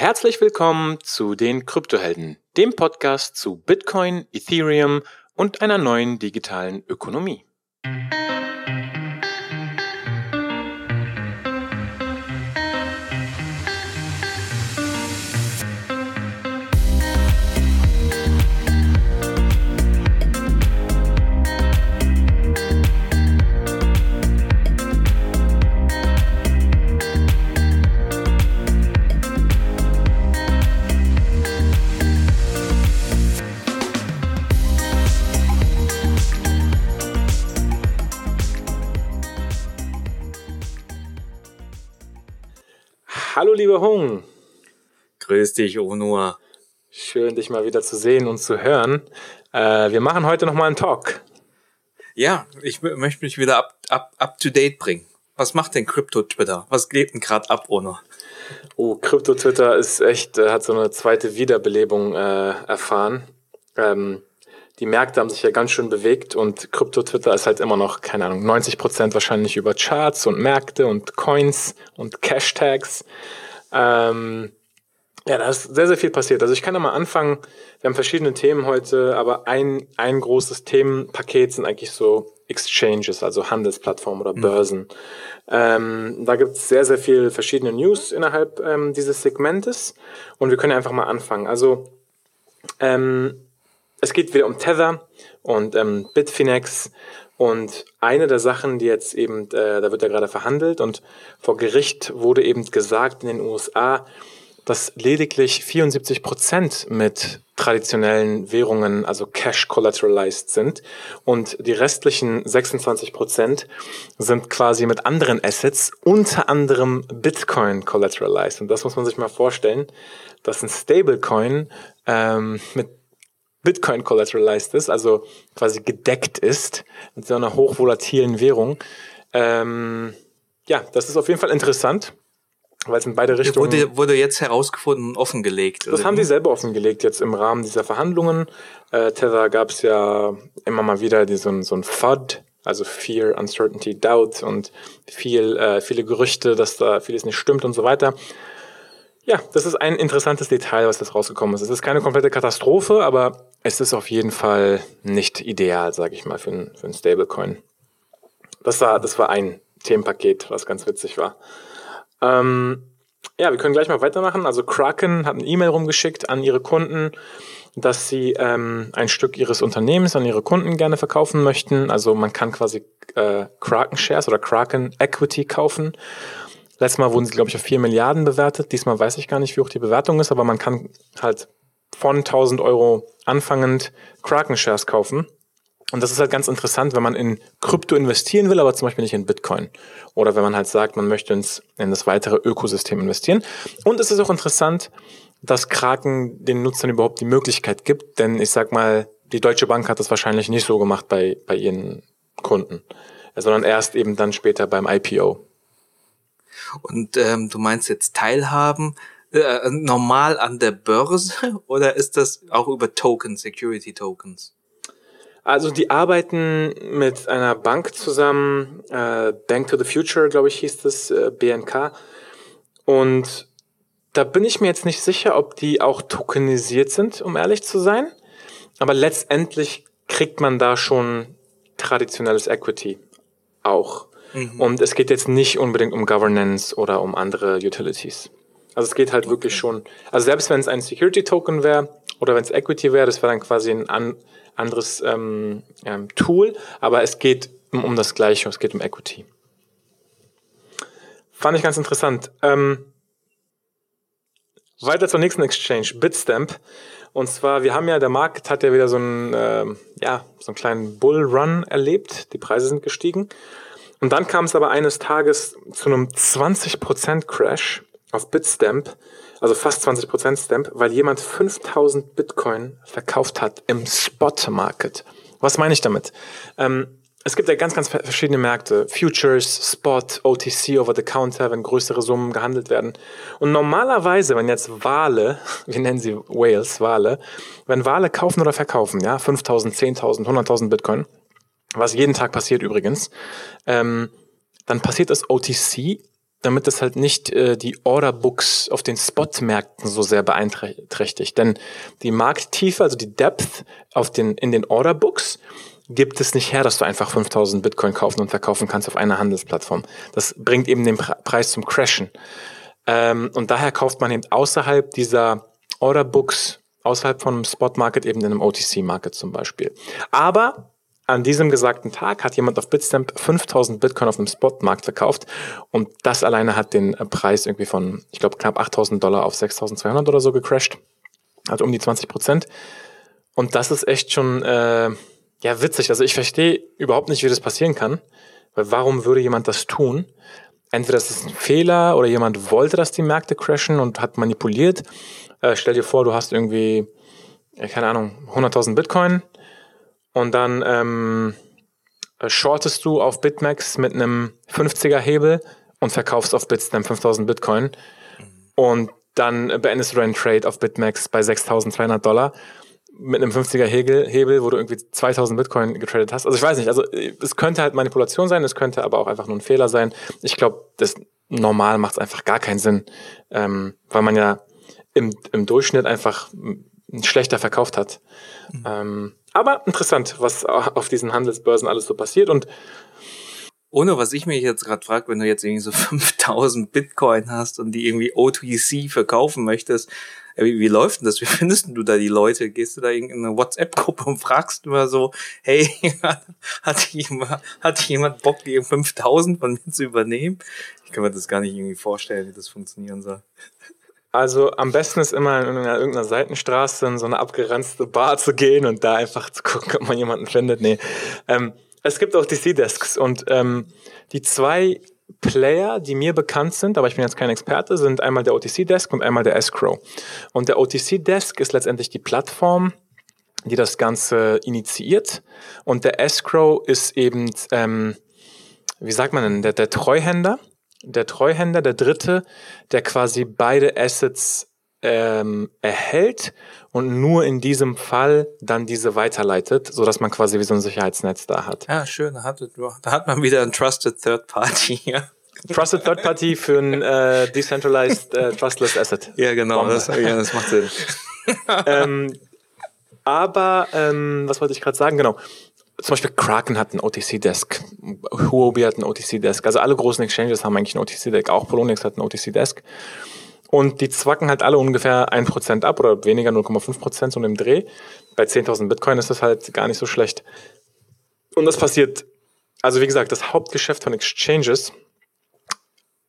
herzlich willkommen zu den Kryptohelden, dem Podcast zu Bitcoin, Ethereum und einer neuen digitalen Ökonomie. Lieber Hung. Grüß dich, Onur. Schön, dich mal wieder zu sehen und zu hören. Äh, wir machen heute nochmal einen Talk. Ja, ich möchte mich wieder up, up, up to date bringen. Was macht denn Crypto-Twitter? Was geht denn gerade ab, Onur? Oh, Crypto-Twitter ist echt, äh, hat so eine zweite Wiederbelebung äh, erfahren. Ähm, die Märkte haben sich ja ganz schön bewegt und Krypto-Twitter ist halt immer noch, keine Ahnung, 90 Prozent wahrscheinlich über Charts und Märkte und Coins und Cash-Tags. Ähm, ja, da ist sehr, sehr viel passiert. Also ich kann ja mal anfangen. Wir haben verschiedene Themen heute, aber ein, ein großes Themenpaket sind eigentlich so Exchanges, also Handelsplattformen oder mhm. Börsen. Mhm. Ähm, da gibt es sehr, sehr viel verschiedene News innerhalb ähm, dieses Segmentes und wir können einfach mal anfangen. Also ähm, es geht wieder um Tether und ähm, Bitfinex und eine der Sachen, die jetzt eben, äh, da wird ja gerade verhandelt und vor Gericht wurde eben gesagt in den USA, dass lediglich 74 Prozent mit traditionellen Währungen, also Cash collateralized sind und die restlichen 26 Prozent sind quasi mit anderen Assets, unter anderem Bitcoin collateralized. Und das muss man sich mal vorstellen, dass ein Stablecoin ähm, mit Bitcoin collateralized ist, also quasi gedeckt ist mit so einer hochvolatilen Währung. Ähm, ja, das ist auf jeden Fall interessant, weil es in beide Richtungen. Wurde, wurde jetzt herausgefunden und offengelegt. Das haben die selber offengelegt jetzt im Rahmen dieser Verhandlungen. Äh, Tether gab es ja immer mal wieder die, so, so ein FUD, also Fear, Uncertainty, Doubt und viel, äh, viele Gerüchte, dass da vieles nicht stimmt und so weiter. Ja, das ist ein interessantes Detail, was das rausgekommen ist. Es ist keine komplette Katastrophe, aber es ist auf jeden Fall nicht ideal, sage ich mal, für ein, für ein Stablecoin. Das war, das war ein Themenpaket, was ganz witzig war. Ähm, ja, wir können gleich mal weitermachen. Also Kraken hat eine E-Mail rumgeschickt an ihre Kunden, dass sie ähm, ein Stück ihres Unternehmens an ihre Kunden gerne verkaufen möchten. Also man kann quasi äh, Kraken Shares oder Kraken Equity kaufen. Letztes Mal wurden sie, glaube ich, auf 4 Milliarden bewertet. Diesmal weiß ich gar nicht, wie hoch die Bewertung ist, aber man kann halt von 1000 Euro anfangend Kraken-Shares kaufen. Und das ist halt ganz interessant, wenn man in Krypto investieren will, aber zum Beispiel nicht in Bitcoin. Oder wenn man halt sagt, man möchte ins, in das weitere Ökosystem investieren. Und es ist auch interessant, dass Kraken den Nutzern überhaupt die Möglichkeit gibt, denn ich sag mal, die Deutsche Bank hat das wahrscheinlich nicht so gemacht bei, bei ihren Kunden, sondern erst eben dann später beim IPO. Und ähm, du meinst jetzt Teilhaben äh, normal an der Börse oder ist das auch über Token, Security Tokens? Also die arbeiten mit einer Bank zusammen, äh, Bank to the Future, glaube ich, hieß das, äh, BNK. Und da bin ich mir jetzt nicht sicher, ob die auch tokenisiert sind, um ehrlich zu sein. Aber letztendlich kriegt man da schon traditionelles Equity auch. Mhm. Und es geht jetzt nicht unbedingt um Governance oder um andere Utilities. Also es geht halt okay. wirklich schon, also selbst wenn es ein Security Token wäre oder wenn es Equity wäre, das wäre dann quasi ein an, anderes ähm, ähm, Tool, aber es geht um, um, das Gleiche, es geht um Equity. Fand ich ganz interessant. Ähm, weiter zur nächsten Exchange, Bitstamp. Und zwar, wir haben ja, der Markt hat ja wieder so einen, äh, ja, so einen kleinen Bullrun erlebt. Die Preise sind gestiegen. Und dann kam es aber eines Tages zu einem 20% Crash auf Bitstamp, also fast 20% Stamp, weil jemand 5000 Bitcoin verkauft hat im Spot Market. Was meine ich damit? Ähm, es gibt ja ganz, ganz verschiedene Märkte. Futures, Spot, OTC, Over the Counter, wenn größere Summen gehandelt werden. Und normalerweise, wenn jetzt Wale, wir nennen sie Whales, Wale, wenn Wale kaufen oder verkaufen, ja, 5000, 10.000, 100.000 Bitcoin, was jeden Tag passiert übrigens, ähm, dann passiert das OTC damit das halt nicht äh, die Orderbooks auf den Spot-Märkten so sehr beeinträchtigt. Denn die Markttiefe, also die Depth auf den, in den Orderbooks, gibt es nicht her, dass du einfach 5000 Bitcoin kaufen und verkaufen kannst auf einer Handelsplattform. Das bringt eben den Preis zum Crashen. Ähm, und daher kauft man eben außerhalb dieser Orderbooks, außerhalb von einem Spot Market, eben in einem OTC Market zum Beispiel. Aber an diesem gesagten Tag hat jemand auf Bitstamp 5000 Bitcoin auf einem Spotmarkt verkauft und das alleine hat den Preis irgendwie von, ich glaube, knapp 8000 Dollar auf 6200 oder so gecrashed. Also um die 20 Prozent. Und das ist echt schon, äh, ja, witzig. Also ich verstehe überhaupt nicht, wie das passieren kann. Weil warum würde jemand das tun? Entweder ist ein Fehler oder jemand wollte, dass die Märkte crashen und hat manipuliert. Äh, stell dir vor, du hast irgendwie, keine Ahnung, 100.000 Bitcoin und dann ähm, shortest du auf Bitmax mit einem 50er Hebel und verkaufst auf Bitstamp 5000 Bitcoin und dann beendest du deinen Trade auf Bitmax bei 6200 Dollar mit einem 50er Hebel, Hebel, wo du irgendwie 2000 Bitcoin getradet hast. Also ich weiß nicht, also es könnte halt Manipulation sein, es könnte aber auch einfach nur ein Fehler sein. Ich glaube, das normal macht es einfach gar keinen Sinn, ähm, weil man ja im, im Durchschnitt einfach schlechter verkauft hat. Mhm. Ähm, aber interessant, was auf diesen Handelsbörsen alles so passiert und ohne was ich mich jetzt gerade frage, wenn du jetzt irgendwie so 5000 Bitcoin hast und die irgendwie OTC verkaufen möchtest, äh, wie, wie läuft denn das? Wie findest du da die Leute? Gehst du da in eine WhatsApp-Gruppe und fragst immer so, hey, hat jemand, hat jemand Bock, die 5000 von mir zu übernehmen? Ich kann mir das gar nicht irgendwie vorstellen, wie das funktionieren soll. Also am besten ist immer in irgendeiner Seitenstraße in so eine abgeranzte Bar zu gehen und da einfach zu gucken, ob man jemanden findet. Nee. Ähm, es gibt auch DC-Desks und ähm, die zwei Player, die mir bekannt sind, aber ich bin jetzt kein Experte, sind einmal der OTC-Desk und einmal der Escrow. Und der OTC-Desk ist letztendlich die Plattform, die das Ganze initiiert. Und der Escrow ist eben, ähm, wie sagt man denn, der, der Treuhänder der Treuhänder, der Dritte, der quasi beide Assets ähm, erhält und nur in diesem Fall dann diese weiterleitet, so dass man quasi wie so ein Sicherheitsnetz da hat. Ja, schön. Da hat, da hat man wieder ein Trusted Third Party. Ja. Trusted Third Party für ein äh, Decentralized äh, Trustless Asset. Ja, genau. Das, ja, das macht Sinn. ähm, aber ähm, was wollte ich gerade sagen? Genau zum Beispiel Kraken hat einen OTC-Desk, Huobi hat einen OTC-Desk, also alle großen Exchanges haben eigentlich einen OTC-Desk, auch Poloniex hat einen OTC-Desk. Und die zwacken halt alle ungefähr ein Prozent ab oder weniger 0,5% so im Dreh. Bei 10.000 Bitcoin ist das halt gar nicht so schlecht. Und das passiert, also wie gesagt, das Hauptgeschäft von Exchanges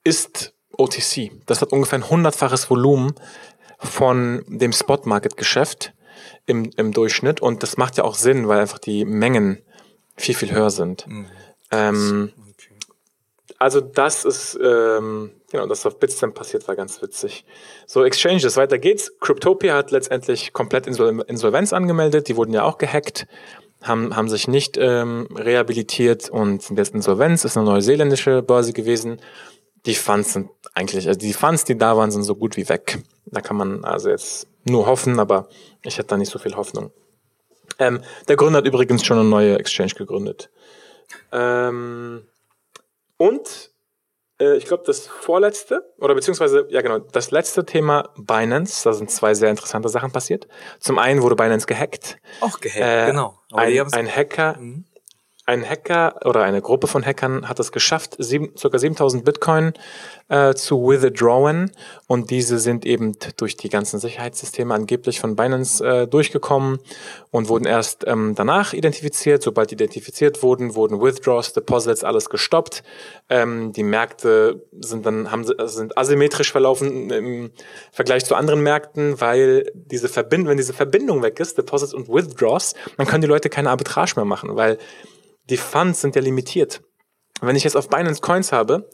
ist OTC. Das hat ungefähr ein hundertfaches Volumen von dem Spot-Market-Geschäft im, im Durchschnitt. Und das macht ja auch Sinn, weil einfach die Mengen viel, viel höher sind. Mhm. Ähm, okay. Also das ist, ähm, genau, das auf Bitstamp passiert, war ganz witzig. So, Exchanges, weiter geht's. Cryptopia hat letztendlich komplett Insol Insolvenz angemeldet. Die wurden ja auch gehackt, haben, haben sich nicht ähm, rehabilitiert und sind jetzt Insolvenz, ist eine neuseeländische Börse gewesen. Die Funds sind eigentlich, also die Funds, die da waren, sind so gut wie weg. Da kann man also jetzt nur hoffen, aber ich hatte da nicht so viel Hoffnung. Ähm, der Gründer hat übrigens schon eine neue Exchange gegründet. Ähm, und äh, ich glaube, das vorletzte, oder beziehungsweise, ja genau, das letzte Thema Binance, da sind zwei sehr interessante Sachen passiert. Zum einen wurde Binance gehackt. Auch gehackt, äh, genau. ein, ein Hacker, mhm ein Hacker oder eine Gruppe von Hackern hat es geschafft, sieben, ca. 7000 Bitcoin äh, zu withdrawen und diese sind eben durch die ganzen Sicherheitssysteme angeblich von Binance äh, durchgekommen und wurden erst ähm, danach identifiziert. Sobald identifiziert wurden, wurden Withdraws, Deposits, alles gestoppt. Ähm, die Märkte sind dann haben sind asymmetrisch verlaufen im Vergleich zu anderen Märkten, weil diese Verbindung, wenn diese Verbindung weg ist, Deposits und Withdraws, dann können die Leute keine Arbitrage mehr machen, weil die Funds sind ja limitiert. Wenn ich jetzt auf Binance Coins habe,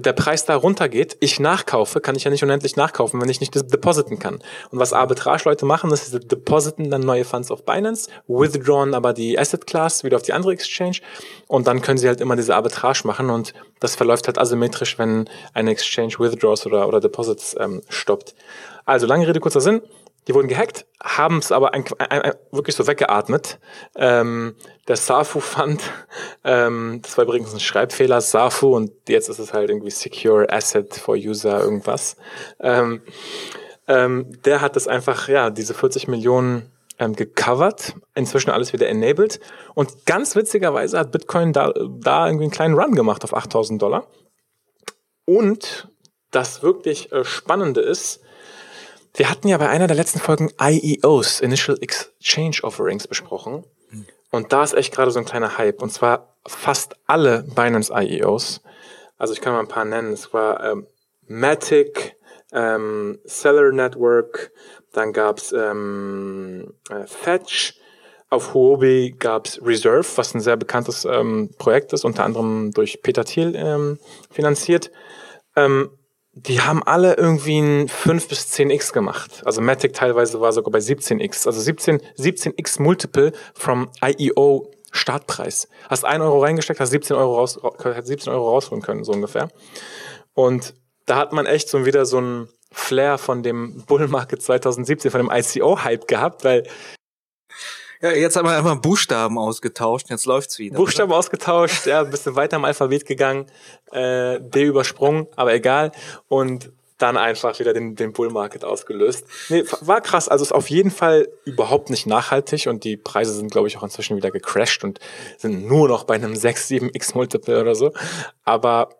der Preis da runtergeht, ich nachkaufe, kann ich ja nicht unendlich nachkaufen, wenn ich nicht depositen kann. Und was Arbitrage-Leute machen, ist, sie depositen dann neue Funds auf Binance, withdrawn aber die Asset Class wieder auf die andere Exchange und dann können sie halt immer diese Arbitrage machen und das verläuft halt asymmetrisch, wenn eine Exchange Withdraws oder, oder Deposits ähm, stoppt. Also lange Rede, kurzer Sinn. Die wurden gehackt, haben es aber ein, ein, ein, wirklich so weggeatmet. Ähm, der Safu Fund, ähm, das war übrigens ein Schreibfehler, Safu, und jetzt ist es halt irgendwie Secure Asset for User irgendwas. Ähm, ähm, der hat das einfach, ja, diese 40 Millionen ähm, gecovert, inzwischen alles wieder enabled. Und ganz witzigerweise hat Bitcoin da, da irgendwie einen kleinen Run gemacht auf 8000 Dollar. Und das wirklich äh, Spannende ist, wir hatten ja bei einer der letzten Folgen IEOs, Initial Exchange Offerings, besprochen. Und da ist echt gerade so ein kleiner Hype. Und zwar fast alle Binance IEOs. Also ich kann mal ein paar nennen. Es war ähm, Matic, ähm, Seller Network, dann gab's ähm, äh, Fetch, auf Huobi gab's Reserve, was ein sehr bekanntes ähm, Projekt ist, unter anderem durch Peter Thiel ähm, finanziert. Ähm, die haben alle irgendwie ein 5 bis 10x gemacht. Also Matic teilweise war sogar bei 17x. Also 17, 17x Multiple from IEO Startpreis. Hast 1 Euro reingesteckt, hast 17 Euro, raus, 17 Euro rausholen können, so ungefähr. Und da hat man echt so wieder so ein Flair von dem Bull Market 2017, von dem ICO-Hype gehabt, weil ja, jetzt haben wir einfach Buchstaben ausgetauscht, jetzt läuft's wieder. Buchstaben oder? ausgetauscht, ja, ein bisschen weiter im Alphabet gegangen, äh, D übersprungen, aber egal. Und dann einfach wieder den, den Bull Market ausgelöst. Nee, war krass. Also ist auf jeden Fall überhaupt nicht nachhaltig und die Preise sind, glaube ich, auch inzwischen wieder gecrashed und sind nur noch bei einem 6, 7x Multiple oder so. Aber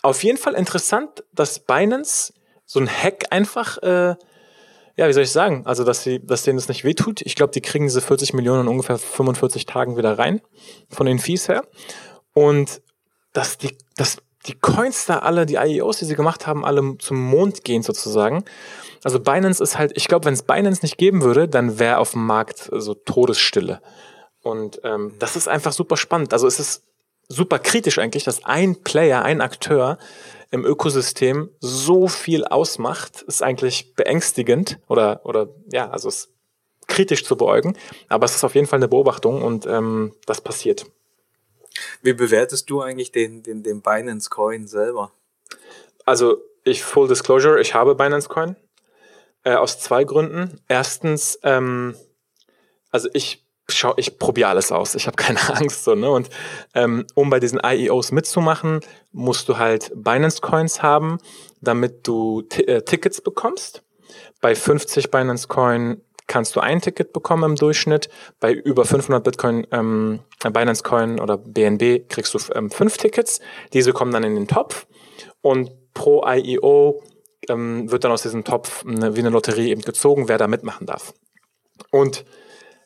auf jeden Fall interessant, dass Binance so ein Hack einfach, äh, ja, wie soll ich sagen, also dass sie, dass denen das nicht wehtut. Ich glaube, die kriegen diese 40 Millionen in ungefähr 45 Tagen wieder rein von den Fees her. Und dass die, dass die Coins da alle, die IEOs, die sie gemacht haben, alle zum Mond gehen sozusagen. Also Binance ist halt, ich glaube, wenn es Binance nicht geben würde, dann wäre auf dem Markt so Todesstille. Und ähm, das ist einfach super spannend. Also es ist super kritisch eigentlich, dass ein Player, ein Akteur im Ökosystem so viel ausmacht, ist eigentlich beängstigend oder, oder ja, also ist kritisch zu beäugen. Aber es ist auf jeden Fall eine Beobachtung und ähm, das passiert. Wie bewertest du eigentlich den, den, den Binance Coin selber? Also ich Full Disclosure, ich habe Binance Coin äh, aus zwei Gründen. Erstens, ähm, also ich schau, ich probiere alles aus. Ich habe keine Angst so ne. Und ähm, um bei diesen IEOs mitzumachen, musst du halt Binance Coins haben, damit du äh, Tickets bekommst. Bei 50 Binance Coin kannst du ein Ticket bekommen im Durchschnitt. Bei über 500 Bitcoin, ähm, Binance Coin oder BNB kriegst du ähm, fünf Tickets. Diese kommen dann in den Topf und pro IEO ähm, wird dann aus diesem Topf eine, wie eine Lotterie eben gezogen, wer da mitmachen darf. Und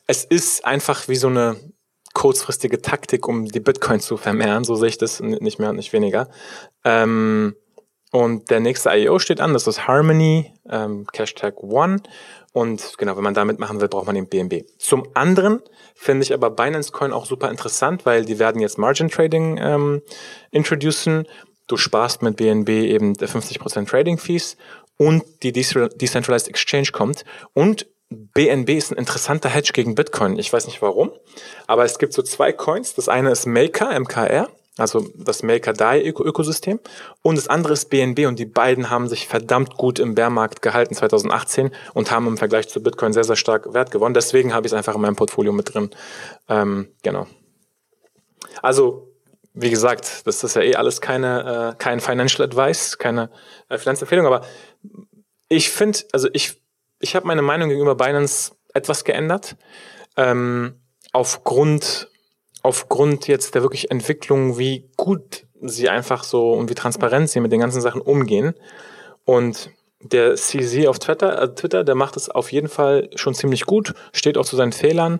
es ist einfach wie so eine kurzfristige Taktik, um die Bitcoin zu vermehren. So sehe ich das nicht mehr und nicht weniger. Ähm, und der nächste IEO steht an, das ist Harmony, ähm, Hashtag One. Und genau, wenn man da mitmachen will, braucht man den BNB. Zum anderen finde ich aber Binance Coin auch super interessant, weil die werden jetzt Margin Trading ähm, introducen. Du sparst mit BNB eben 50% Trading Fees und die Decentralized Exchange kommt. Und BNB ist ein interessanter Hedge gegen Bitcoin. Ich weiß nicht warum, aber es gibt so zwei Coins. Das eine ist Maker, MKR, also das Maker-DAI-Ökosystem. Und das andere ist BNB und die beiden haben sich verdammt gut im Bärmarkt gehalten 2018 und haben im Vergleich zu Bitcoin sehr, sehr stark Wert gewonnen. Deswegen habe ich es einfach in meinem Portfolio mit drin. Ähm, genau. Also, wie gesagt, das ist ja eh alles keine, äh, kein Financial Advice, keine äh, Finanzempfehlung, aber ich finde, also ich ich habe meine Meinung gegenüber Binance etwas geändert. Ähm, aufgrund, aufgrund jetzt der wirklich Entwicklung, wie gut sie einfach so und wie transparent sie mit den ganzen Sachen umgehen. Und der CZ auf Twitter, äh, Twitter, der macht es auf jeden Fall schon ziemlich gut, steht auch zu seinen Fehlern.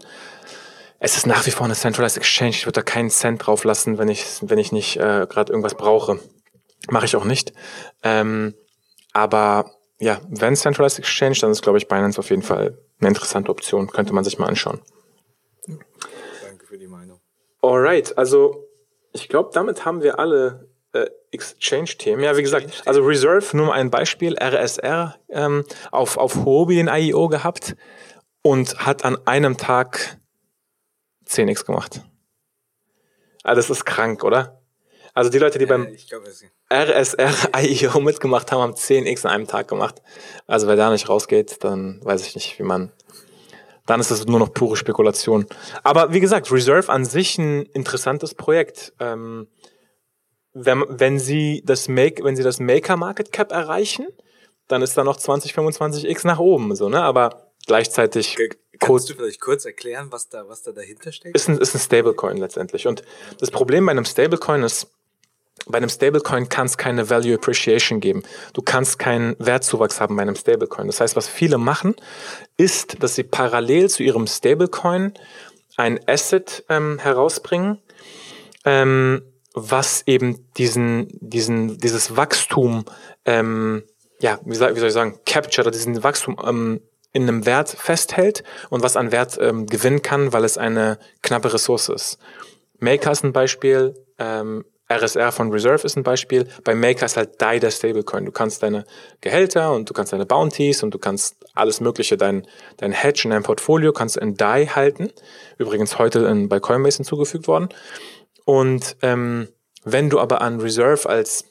Es ist nach wie vor eine Centralized Exchange. Ich würde da keinen Cent drauf lassen, wenn ich, wenn ich nicht äh, gerade irgendwas brauche. Mache ich auch nicht. Ähm, aber ja, wenn Centralized Exchange, dann ist, glaube ich, Binance auf jeden Fall eine interessante Option. Könnte man sich mal anschauen. Danke für die Meinung. Alright, also ich glaube, damit haben wir alle äh, Exchange-Themen. Ja, wie gesagt, also Reserve, nur mal ein Beispiel, RSR ähm, auf, auf Huobi den IEO gehabt und hat an einem Tag 10x gemacht. Ah, das ist krank, oder? Also die Leute, die beim ich glaub, es- RSR IEO mitgemacht haben, haben 10x in einem Tag gemacht. Also wer da nicht rausgeht, dann weiß ich nicht, wie man. Dann ist das nur noch pure Spekulation. Aber wie gesagt, Reserve an sich ein interessantes Projekt. Ähm, wenn, wenn sie das Make, wenn sie das Maker Market Cap erreichen, dann ist da noch 20, 25x nach oben, so, ne? Aber gleichzeitig Kannst du vielleicht kurz erklären, was da, was da dahinter steckt? ist ein, ist ein Stablecoin letztendlich. Und das Problem bei einem Stablecoin ist, bei einem Stablecoin kann es keine Value Appreciation geben. Du kannst keinen Wertzuwachs haben bei einem Stablecoin. Das heißt, was viele machen, ist, dass sie parallel zu ihrem Stablecoin ein Asset ähm, herausbringen, ähm, was eben diesen, diesen, dieses Wachstum, ähm, ja, wie soll, wie soll ich sagen, capture oder diesen Wachstum ähm, in einem Wert festhält und was an Wert ähm, gewinnen kann, weil es eine knappe Ressource ist. Maker ist ein Beispiel, ähm, RSR von Reserve ist ein Beispiel. Bei Maker ist halt DAI der Stablecoin. Du kannst deine Gehälter und du kannst deine Bounties und du kannst alles Mögliche, dein, dein Hedge in deinem Portfolio kannst in DAI halten. Übrigens heute in, bei Coinbase hinzugefügt worden. Und ähm, wenn du aber an Reserve als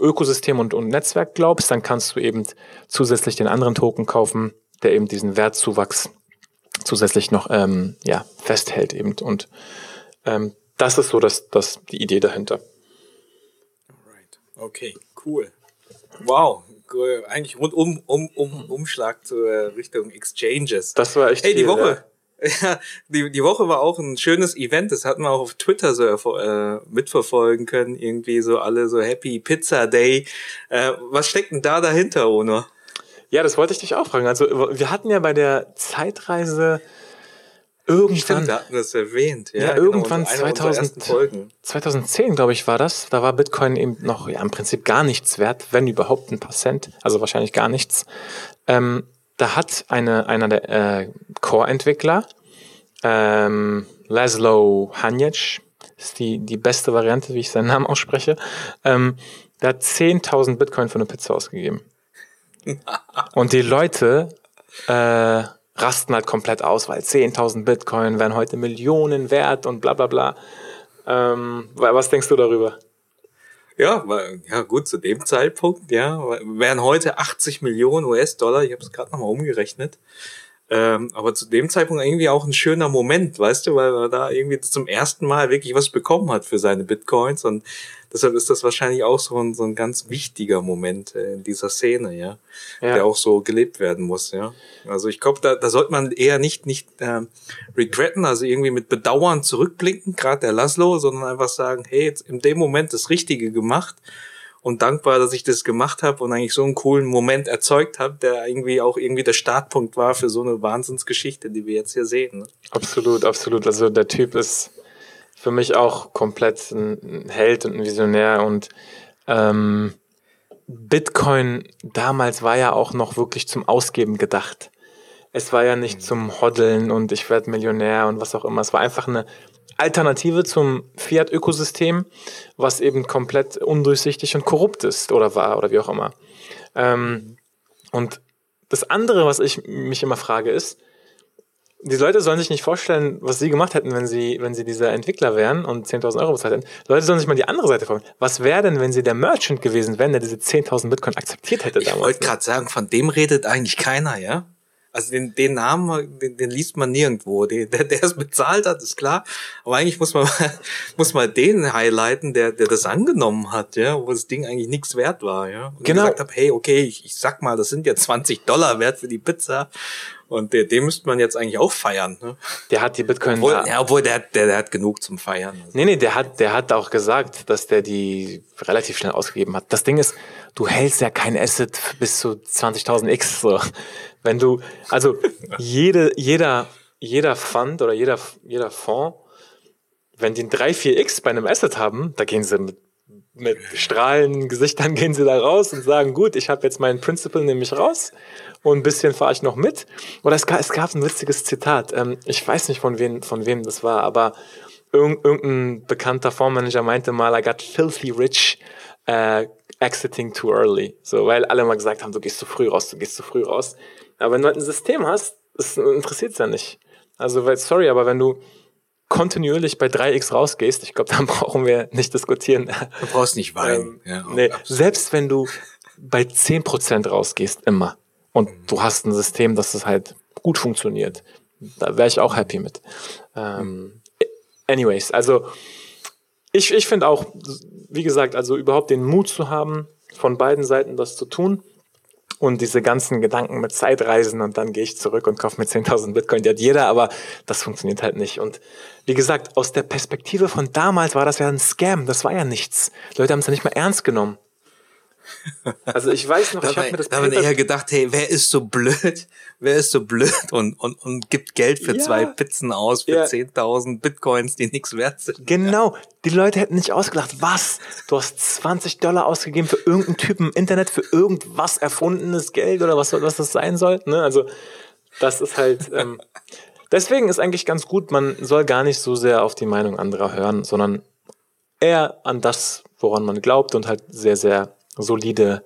Ökosystem und, und Netzwerk glaubst, dann kannst du eben zusätzlich den anderen Token kaufen, der eben diesen Wertzuwachs zusätzlich noch ähm, ja, festhält eben. Und ähm, das ist so das, das, die Idee dahinter. Right. Okay, cool. Wow. Cool. Eigentlich rund um, um, um Umschlag zur Richtung Exchanges. Das war echt Hey, die Woche. Ja, die, die Woche war auch ein schönes Event. Das hatten wir auch auf Twitter so äh, mitverfolgen können. Irgendwie so alle so Happy Pizza Day. Äh, was steckt denn da dahinter, Ono? Ja, das wollte ich dich auch fragen. Also wir hatten ja bei der Zeitreise irgendwann, Stimmt, hatten wir es erwähnt. Ja, Ja, genau, irgendwann unserer 2000 ersten Folgen. 2010, glaube ich, war das. Da war Bitcoin eben noch ja, im Prinzip gar nichts wert, wenn überhaupt ein paar Cent, also wahrscheinlich gar nichts. Ähm, da hat eine, einer der äh, Core-Entwickler, ähm, Laszlo Hanjic, ist die, die beste Variante, wie ich seinen Namen ausspreche, ähm, der hat 10.000 Bitcoin für eine Pizza ausgegeben. Und die Leute äh, rasten halt komplett aus, weil 10.000 Bitcoin wären heute Millionen wert und bla bla bla. Ähm, wa- was denkst du darüber? Ja, ja gut, zu dem Zeitpunkt, ja, wären heute 80 Millionen US-Dollar, ich habe es gerade nochmal umgerechnet. Ähm, aber zu dem Zeitpunkt irgendwie auch ein schöner Moment, weißt du, weil er da irgendwie zum ersten Mal wirklich was bekommen hat für seine Bitcoins und deshalb ist das wahrscheinlich auch so ein, so ein ganz wichtiger Moment äh, in dieser Szene, ja, Ja. der auch so gelebt werden muss, ja. Also ich glaube, da, da sollte man eher nicht nicht ähm, regretten, also irgendwie mit Bedauern zurückblicken, gerade der Laszlo, sondern einfach sagen, hey, jetzt in dem Moment das Richtige gemacht und dankbar, dass ich das gemacht habe und eigentlich so einen coolen Moment erzeugt habe, der irgendwie auch irgendwie der Startpunkt war für so eine Wahnsinnsgeschichte, die wir jetzt hier sehen. Ne? Absolut, absolut. Also der Typ ist für mich auch komplett ein Held und ein Visionär und ähm, Bitcoin damals war ja auch noch wirklich zum Ausgeben gedacht. Es war ja nicht zum Hoddeln und ich werde Millionär und was auch immer. Es war einfach eine Alternative zum Fiat-Ökosystem, was eben komplett undurchsichtig und korrupt ist oder war oder wie auch immer. Ähm, und das andere, was ich mich immer frage, ist, die Leute sollen sich nicht vorstellen, was sie gemacht hätten, wenn sie, wenn sie dieser Entwickler wären und 10.000 Euro bezahlt hätten. Die Leute sollen sich mal die andere Seite vorstellen. Was wäre denn, wenn sie der Merchant gewesen wären, der diese 10.000 Bitcoin akzeptiert hätte Ich damals? wollte ne? gerade sagen, von dem redet eigentlich keiner, ja? Also den, den Namen, den, den liest man nirgendwo. Den, der, der es bezahlt hat, ist klar. Aber eigentlich muss man muss man den highlighten, der, der das angenommen hat, ja, wo das Ding eigentlich nichts wert war, ja. Und Genau. gesagt hat, hey, okay, ich, ich sag mal, das sind ja 20 Dollar wert für die Pizza. Und der, den müsste man jetzt eigentlich auch feiern. Ne? Der hat die Bitcoin. Obwohl, da- ja, obwohl der, hat- der, der hat genug zum Feiern. Also. Nee, nee, der hat, der hat auch gesagt, dass der die relativ schnell ausgegeben hat. Das Ding ist, du hältst ja kein Asset bis zu 20.000 X. So. Wenn du, also jede, jeder, jeder Fund oder jeder, jeder Fonds, wenn die ein 3, 4 X bei einem Asset haben, da gehen sie mit, mit strahlenden Gesichtern gehen sie da raus und sagen, gut, ich habe jetzt meinen Principal nämlich raus und ein bisschen fahre ich noch mit. Oder es gab, es gab ein witziges Zitat. Ähm, ich weiß nicht, von wem, von wem das war, aber irgend, irgendein bekannter Fondsmanager meinte mal, I got filthy rich äh, exiting too early. So, weil alle mal gesagt haben, du gehst zu früh raus, du gehst zu früh raus. Aber wenn du halt ein System hast, interessiert es ja nicht. Also, weil, sorry, aber wenn du kontinuierlich bei 3x rausgehst, ich glaube, dann brauchen wir nicht diskutieren. Du brauchst nicht weinen. Ähm, ja, nee, selbst wenn du bei 10% rausgehst, immer, und mhm. du hast ein System, das es halt gut funktioniert, da wäre ich auch happy mit. Ähm, anyways, also ich, ich finde auch, wie gesagt, also überhaupt den Mut zu haben, von beiden Seiten das zu tun und diese ganzen Gedanken mit Zeitreisen und dann gehe ich zurück und kaufe mir 10.000 Bitcoin, die hat jeder, aber das funktioniert halt nicht. Und wie gesagt, aus der Perspektive von damals war das ja ein Scam, das war ja nichts. Die Leute haben es ja nicht mal ernst genommen. Also ich weiß noch, ich habe mir das Da haben eher gedacht, hey, wer ist so blöd? Wer ist so blöd und, und, und gibt Geld für ja. zwei Pizzen aus für ja. 10.000 Bitcoins, die nichts wert sind? Genau. Die Leute hätten nicht ausgelacht. Was? Du hast 20 Dollar ausgegeben für irgendeinen Typen im Internet, für irgendwas erfundenes Geld oder was, was das sein soll? Ne? Also das ist halt... Ähm, deswegen ist eigentlich ganz gut, man soll gar nicht so sehr auf die Meinung anderer hören, sondern eher an das, woran man glaubt und halt sehr, sehr solide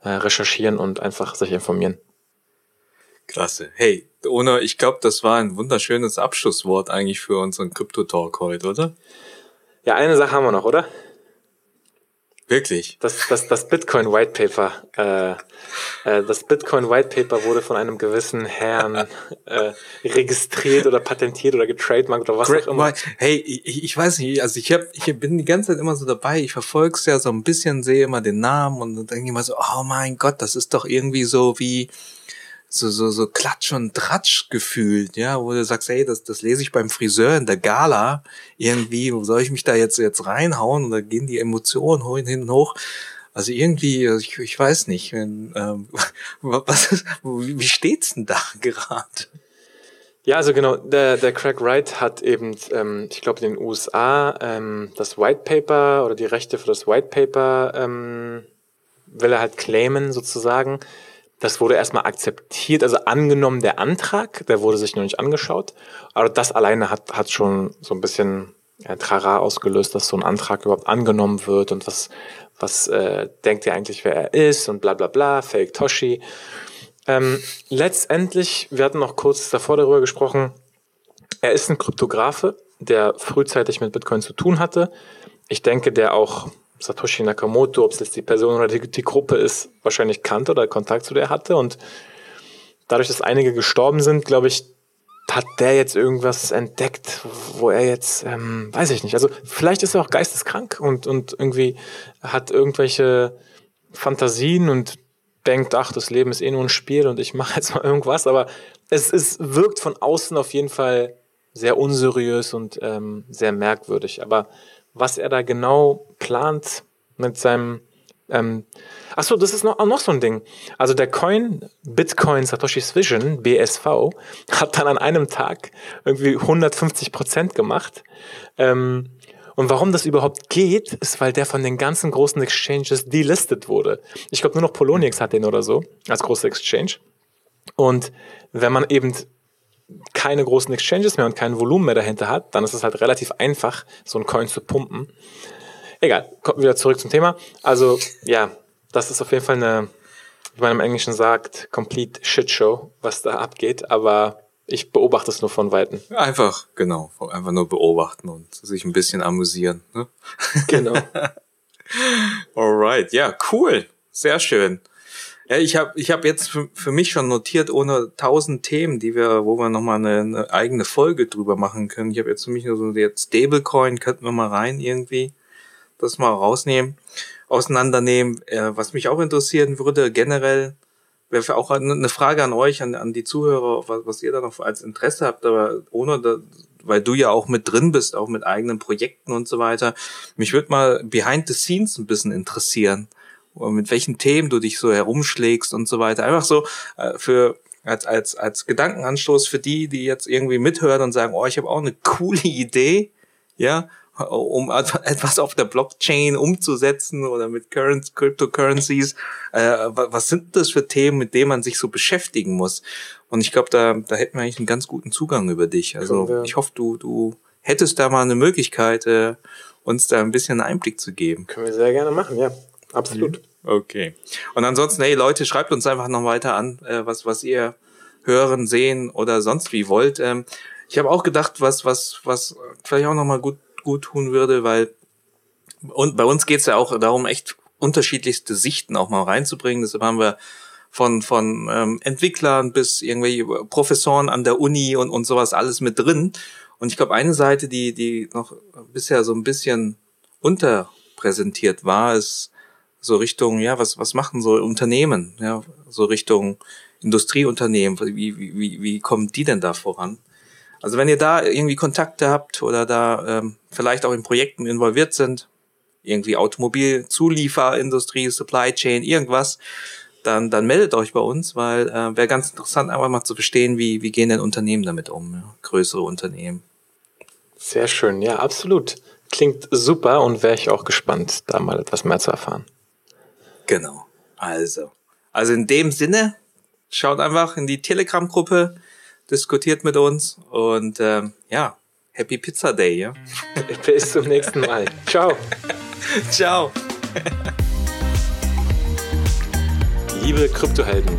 äh, recherchieren und einfach sich informieren. Klasse. Hey, Ona, ich glaube, das war ein wunderschönes Abschlusswort eigentlich für unseren Krypto-Talk heute, oder? Ja, eine Sache haben wir noch, oder? Wirklich? Das, das, das Bitcoin White Paper, äh, äh, das Bitcoin White Paper wurde von einem gewissen Herrn äh, registriert oder patentiert oder getrademarkt oder was Great, auch immer. Hey, ich, ich weiß nicht, also ich hab, ich bin die ganze Zeit immer so dabei, ich verfolg's ja so ein bisschen, sehe immer den Namen und dann denke ich mal so, oh mein Gott, das ist doch irgendwie so wie so, so, so Klatsch und Tratsch gefühlt, ja, wo du sagst, hey, das, das lese ich beim Friseur in der Gala irgendwie, wo soll ich mich da jetzt, jetzt reinhauen? Und da gehen die Emotionen hin und hoch. Also irgendwie, ich, ich weiß nicht, wenn, ähm, was ist, wie steht's denn da gerade? Ja, also genau, der, der Craig Wright hat eben, ähm, ich glaube, in den USA ähm, das White Paper oder die Rechte für das White Paper ähm, will er halt claimen sozusagen. Das wurde erstmal akzeptiert, also angenommen der Antrag, der wurde sich noch nicht angeschaut, aber das alleine hat, hat schon so ein bisschen ja, Trara ausgelöst, dass so ein Antrag überhaupt angenommen wird und was, was äh, denkt ihr eigentlich, wer er ist und bla bla bla, Fake Toshi. Ähm, letztendlich, wir hatten noch kurz davor darüber gesprochen, er ist ein Kryptografe, der frühzeitig mit Bitcoin zu tun hatte. Ich denke, der auch Satoshi Nakamoto, ob es jetzt die Person oder die, die Gruppe ist, wahrscheinlich kannte oder Kontakt zu der hatte. Und dadurch, dass einige gestorben sind, glaube ich, hat der jetzt irgendwas entdeckt, wo er jetzt, ähm, weiß ich nicht. Also vielleicht ist er auch geisteskrank und, und irgendwie hat irgendwelche Fantasien und denkt, ach, das Leben ist eh nur ein Spiel und ich mache jetzt mal irgendwas. Aber es, es wirkt von außen auf jeden Fall sehr unseriös und ähm, sehr merkwürdig. Aber was er da genau plant mit seinem. Ähm, Achso, das ist noch, noch so ein Ding. Also der Coin, Bitcoin Satoshi's Vision, BSV, hat dann an einem Tag irgendwie 150 Prozent gemacht. Ähm, und warum das überhaupt geht, ist, weil der von den ganzen großen Exchanges delistet wurde. Ich glaube, nur noch Poloniex hat den oder so, als große Exchange. Und wenn man eben keine großen Exchanges mehr und kein Volumen mehr dahinter hat, dann ist es halt relativ einfach, so ein Coin zu pumpen. Egal, kommen wir wieder zurück zum Thema. Also, ja, das ist auf jeden Fall eine, wie man im Englischen sagt, complete Shitshow, was da abgeht, aber ich beobachte es nur von Weitem. Einfach, genau, einfach nur beobachten und sich ein bisschen amüsieren. Ne? Genau. Alright, ja, cool, sehr schön. Ja, ich habe ich hab jetzt für, für mich schon notiert, ohne tausend Themen, die wir, wo wir nochmal eine, eine eigene Folge drüber machen können. Ich habe jetzt für mich nur so jetzt Stablecoin, könnten wir mal rein irgendwie, das mal rausnehmen, auseinandernehmen. Äh, was mich auch interessieren würde, generell, wäre auch eine Frage an euch, an, an die Zuhörer, was, was ihr da noch als Interesse habt, aber ohne da, weil du ja auch mit drin bist, auch mit eigenen Projekten und so weiter. Mich würde mal behind the scenes ein bisschen interessieren mit welchen Themen du dich so herumschlägst und so weiter. Einfach so äh, für als als als Gedankenanstoß für die, die jetzt irgendwie mithören und sagen, oh, ich habe auch eine coole Idee, ja, um etwas auf der Blockchain umzusetzen oder mit Current Cryptocurrencies. Äh, was sind das für Themen, mit denen man sich so beschäftigen muss? Und ich glaube, da da hätten wir eigentlich einen ganz guten Zugang über dich. Also ich hoffe, du du hättest da mal eine Möglichkeit, äh, uns da ein bisschen Einblick zu geben. Können wir sehr gerne machen, ja. Absolut. Okay. Und ansonsten, hey Leute, schreibt uns einfach noch weiter an, äh, was, was ihr hören, sehen oder sonst wie wollt. Ähm, ich habe auch gedacht, was, was, was vielleicht auch nochmal gut, gut tun würde, weil und bei uns geht's ja auch darum, echt unterschiedlichste Sichten auch mal reinzubringen. Deshalb haben wir von, von ähm, Entwicklern bis irgendwelche Professoren an der Uni und, und sowas alles mit drin. Und ich glaube, eine Seite, die, die noch bisher so ein bisschen unterpräsentiert war, ist so Richtung, ja, was, was machen so Unternehmen, ja, so Richtung Industrieunternehmen, wie, wie, wie, kommen die denn da voran? Also wenn ihr da irgendwie Kontakte habt oder da ähm, vielleicht auch in Projekten involviert sind, irgendwie Automobilzulieferindustrie, Supply Chain, irgendwas, dann, dann meldet euch bei uns, weil äh, wäre ganz interessant, einfach mal zu verstehen, wie, wie gehen denn Unternehmen damit um, ja? größere Unternehmen. Sehr schön, ja, absolut. Klingt super und wäre ich auch gespannt, da mal etwas mehr zu erfahren. Genau. Also. Also in dem Sinne, schaut einfach in die Telegram-Gruppe, diskutiert mit uns und ähm, ja, Happy Pizza Day, ja. Bis zum nächsten Mal. Ciao. Ciao. Liebe Kryptohelden,